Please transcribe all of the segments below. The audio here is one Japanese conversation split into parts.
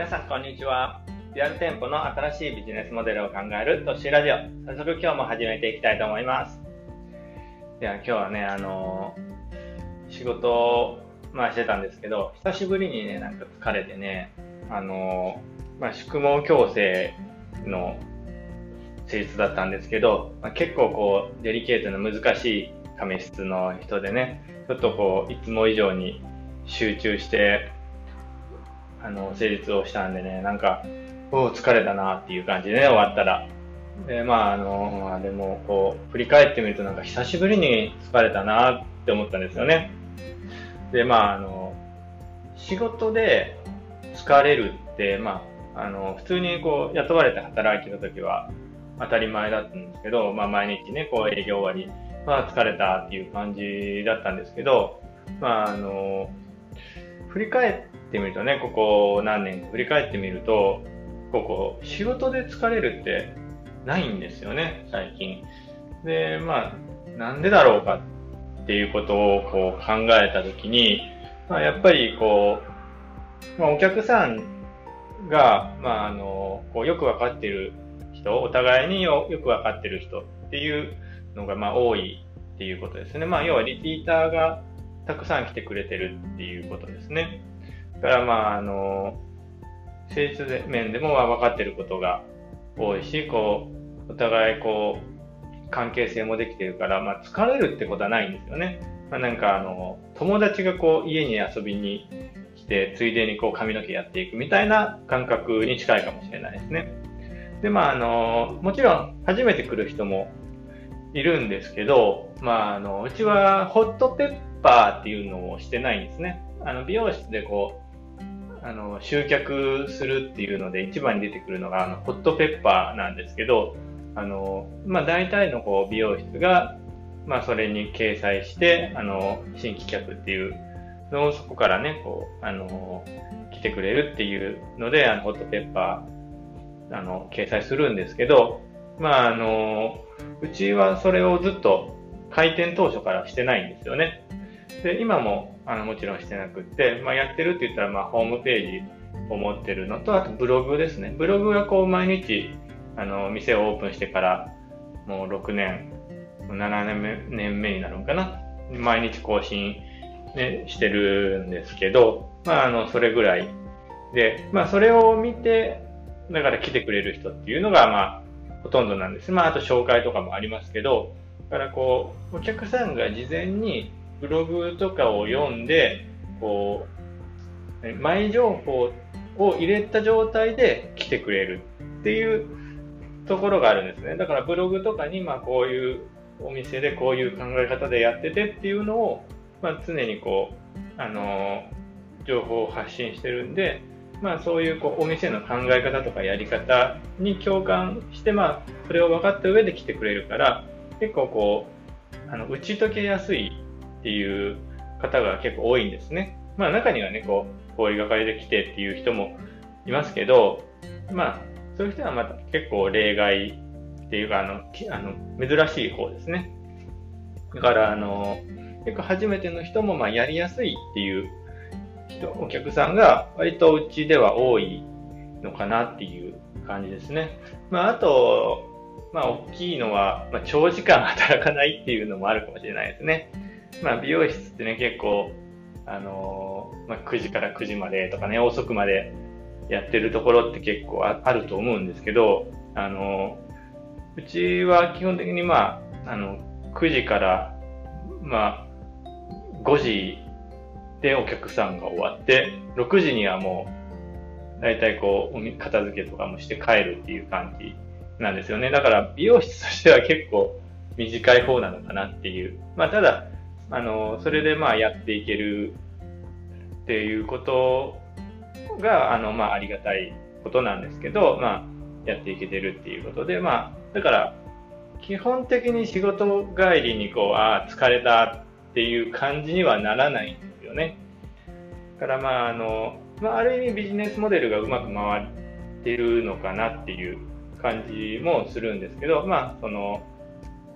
皆さんこんにちは。リアル店舗の新しいビジネスモデルを考えるトッシーラジオ。早速今日も始めていきたいと思います。では今日はね、あのー、仕事を、まあ、してたんですけど、久しぶりにね、なんか疲れてね、あのー、まあ、宿毛矯正の施術だったんですけど、まあ、結構こう、デリケートな難しい髪質の人でね、ちょっとこう、いつも以上に集中して、あの、施術をしたんでね、なんか、お疲れたなっていう感じでね、終わったら。で、まあ、あの、まあ、でも、こう、振り返ってみるとなんか久しぶりに疲れたなって思ったんですよね。で、まあ、あの、仕事で疲れるって、まあ、あの、普通にこう、雇われて働いてた時は当たり前だったんですけど、まあ、毎日ね、こう、営業終わり、まあ、疲れたっていう感じだったんですけど、まあ、あの、振り返ってみるとね、ここ何年振り返ってみると、ここ仕事で疲れるってないんですよね、最近。で、まあ、なんでだろうかっていうことをこう考えたときに、まあ、やっぱりこう、まあ、お客さんが、まあ、あの、こうよくわかってる人、お互いによくわかってる人っていうのが、まあ、多いっていうことですね。まあ、要はリピーターがたくさん来てくれてるっていうことですね。だからまあ、あの、性質面でも分かってることが多いし、こう、お互いこう、関係性もできてるから、まあ、疲れるってことはないんですよね。まあ、なんかあの、友達がこう、家に遊びに来て、ついでにこう、髪の毛やっていくみたいな感覚に近いかもしれないですね。で、まあ、あの、もちろん、初めて来る人もいるんですけど、まあ、あの、うちはホットペッパーっていうのをしてないんですね。あの、美容室でこう、あの、集客するっていうので一番に出てくるのが、あの、ホットペッパーなんですけど、あの、まあ、大体のこう、美容室が、まあ、それに掲載して、あの、新規客っていうのをそこからね、こう、あの、来てくれるっていうので、あの、ホットペッパー、あの、掲載するんですけど、まあ、あの、うちはそれをずっと開店当初からしてないんですよね。で、今も、あの、もちろんしてなくて、まあ、やってるって言ったら、まあ、ホームページを持ってるのと、あとブログですね。ブログがこう、毎日、あの、店をオープンしてから、もう6年、7年目年目になるのかな。毎日更新、ね、してるんですけど、まあ、あの、それぐらいで、まあ、それを見て、だから来てくれる人っていうのが、まあ、ほとんどなんです。まあ、あと紹介とかもありますけど、だからこう、お客さんが事前にブログとかを読んで、こう、前情報を入れた状態で来てくれるっていうところがあるんですね。だからブログとかに、まこういうお店でこういう考え方でやっててっていうのを、ま常にこう、あの、情報を発信してるんで、まあそういうこうお店の考え方とかやり方に共感して、まあそれを分かった上で来てくれるから、結構こう、あの、打ち解けやすいっていう方が結構多いんですね。まあ中にはね、こう、こういうがかりで来てっていう人もいますけど、まあ、そういう人はまた結構例外っていうか、あの、あの珍しい方ですね。だから、あの、結構初めての人もまあやりやすいっていう人、お客さんが割とうちでは多いのかなっていう感じですね。まあ、あと、まあ、大きいのは、まあ、長時間働かないっていうのもあるかもしれないですね。まあ、美容室ってね、結構、あのー、まあ、9時から9時までとかね、遅くまでやってるところって結構あると思うんですけど、あのー、うちは基本的にまあ、あの、9時から、まあ、5時でお客さんが終わって、6時にはもう、大体こう、片付けとかもして帰るっていう感じなんですよね。だから美容室としては結構短い方なのかなっていう。まあただ、あの、それでまあやっていけるっていうことが、あの、まあありがたいことなんですけど、まあやっていけてるっていうことで、まあだから基本的に仕事帰りにこう、ああ、疲れたっていう感じにはならないんですよね。だからまああの、まあある意味ビジネスモデルがうまく回ってるのかなっていう感じもするんですけど、まあその、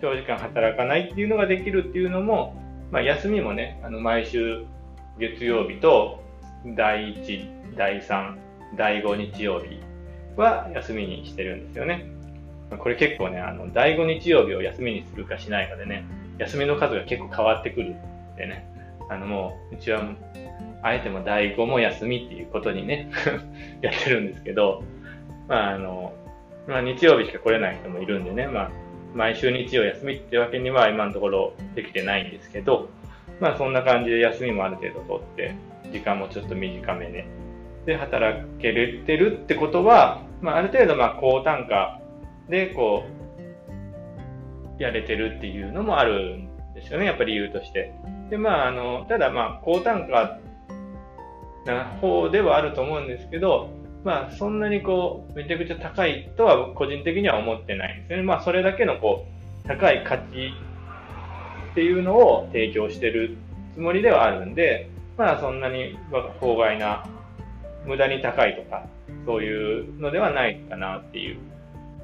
長時間働かないっていうのができるっていうのも、まあ、休みもね、あの毎週月曜日と第1、第3第5日曜日は休みにしてるんですよね。これ結構ね、あの、第5日曜日を休みにするかしないかでね、休みの数が結構変わってくるんでね、あのもう、うちは、あえても第5も休みっていうことにね やってるんですけど、まああの、まあ日曜日しか来れない人もいるんでね、まあ、毎週日曜休みってわけには今のところできてないんですけど、まあそんな感じで休みもある程度取って、時間もちょっと短めで、で働けてるってことは、まあある程度まあ高単価でこう、やれてるっていうのもあるんですよね、やっぱり理由として。で、まああの、ただまあ高単価な方ではあると思うんですけど、まあ、そんなにこう、めちゃくちゃ高いとは個人的には思ってないんですね。まあ、それだけのこう、高い価値っていうのを提供してるつもりではあるんで、まあ、そんなにまあ法外な、無駄に高いとか、そういうのではないかなっていう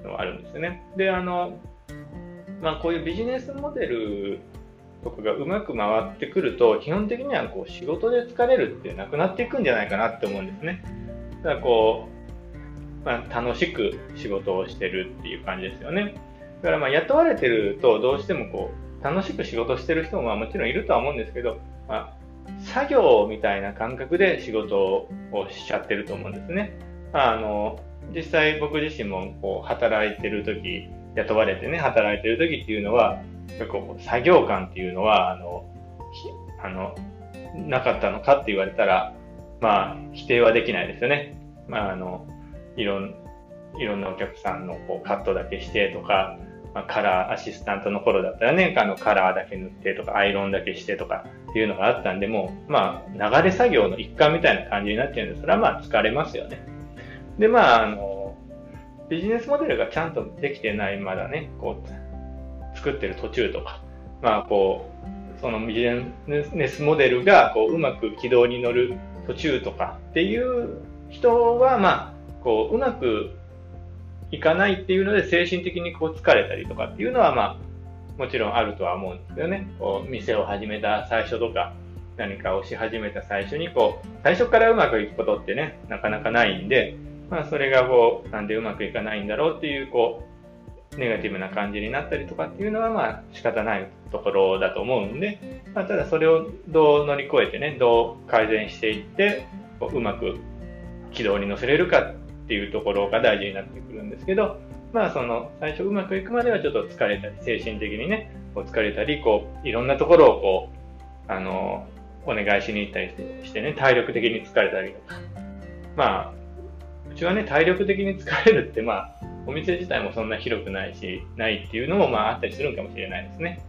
のはあるんですよね。で、あの、まあ、こういうビジネスモデルとかがうまく回ってくると、基本的にはこう仕事で疲れるってなくなっていくんじゃないかなって思うんですね。だこう、まあ、楽しく仕事をしてるっていう感じですよね。だからまあ雇われてるとどうしてもこう楽しく仕事してる人もまあもちろんいるとは思うんですけど、まあ、作業みたいな感覚で仕事をしちゃってると思うんですね。あの実際僕自身もこう働いてる時雇われてね働いてる時っていうのは結構作業感っていうのはあのあのなかったのかって言われたらまあ、否定はできないですよね。まあ、あの、いろん、いろんなお客さんのこうカットだけしてとか、まあ、カラーアシスタントの頃だったらね、あのカラーだけ塗ってとか、アイロンだけしてとかっていうのがあったんで、もう、まあ、流れ作業の一環みたいな感じになっちゃうんで、それはまあ疲れますよね。で、まあ、あの、ビジネスモデルがちゃんとできてない、まだね、こう、作ってる途中とか、まあ、こう、そのビジネスモデルがこううまく軌道に乗る途中とかっていう人は、まあ、こう、うまくいかないっていうので、精神的にこう疲れたりとかっていうのは、まあ、もちろんあるとは思うんですけどね。こう、店を始めた最初とか、何かをし始めた最初に、こう、最初からうまくいくことってね、なかなかないんで、まあ、それがこう、なんでうまくいかないんだろうっていう、こう、ネガティブな感じになったりとかっていうのは、まあ、仕方ないところだと思うんで、まあ、ただそれをどう乗り越えてね、どう改善していって、うまく軌道に乗せれるかっていうところが大事になってくるんですけど、まあその最初うまくいくまではちょっと疲れたり、精神的にね、こう疲れたり、こういろんなところをこう、あの、お願いしに行ったりしてね、体力的に疲れたりとか。まあ、うちはね、体力的に疲れるって、まあ、お店自体もそんな広くないし、ないっていうのもまああったりするんかもしれないですね。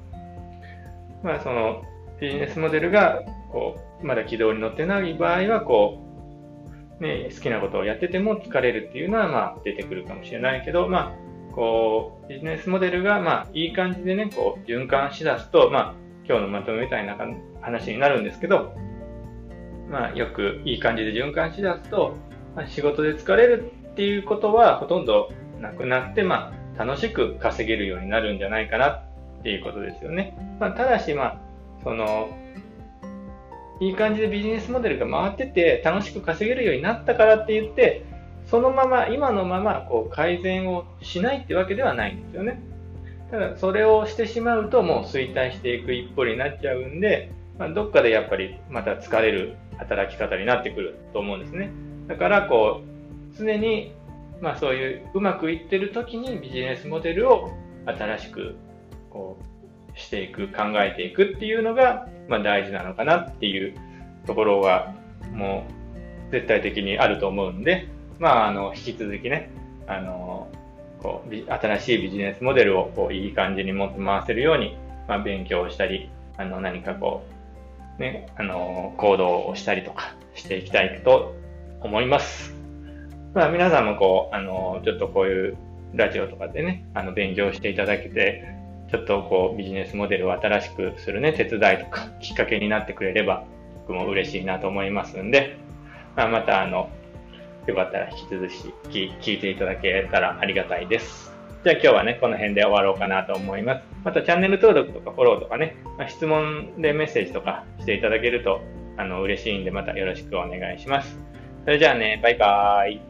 まあそのビジネスモデルがこうまだ軌道に乗ってない場合はこう、ね、好きなことをやってても疲れるっていうのはまあ出てくるかもしれないけど、まあ、こうビジネスモデルがまあいい感じでねこう循環しだすと、まあ、今日のまとめみたいな話になるんですけど、まあ、よくいい感じで循環しだすと、まあ、仕事で疲れるっていうことはほとんどなくなって、まあ、楽しく稼げるようになるんじゃないかなっていうことですよね。まあ、ただし、まあ、その、いい感じでビジネスモデルが回ってて楽しく稼げるようになったからって言って、そのまま、今のままこう改善をしないってわけではないんですよね。ただ、それをしてしまうともう衰退していく一歩になっちゃうんで、まあ、どっかでやっぱりまた疲れる働き方になってくると思うんですね。だから、こう、常に、まあそういううまくいってる時にビジネスモデルを新しくこうしていく、考えていくっていうのが、まあ、大事なのかなっていうところが、もう、絶対的にあると思うんで、まあ、あの、引き続きね、あの、こう、新しいビジネスモデルを、こう、いい感じに持って回せるように、まあ、勉強したり、あの、何かこう、ね、あの、行動をしたりとかしていきたいと思います。まあ、皆さんもこう、あの、ちょっとこういうラジオとかでね、あの、勉強していただけて、ちょっとこうビジネスモデルを新しくするね、手伝いとか きっかけになってくれれば僕も嬉しいなと思いますんで、まあ、またあの、よかったら引き続き聞いていただけたらありがたいです。じゃあ今日はね、この辺で終わろうかなと思います。またチャンネル登録とかフォローとかね、まあ、質問でメッセージとかしていただけるとあの嬉しいんでまたよろしくお願いします。それじゃあね、バイバーイ。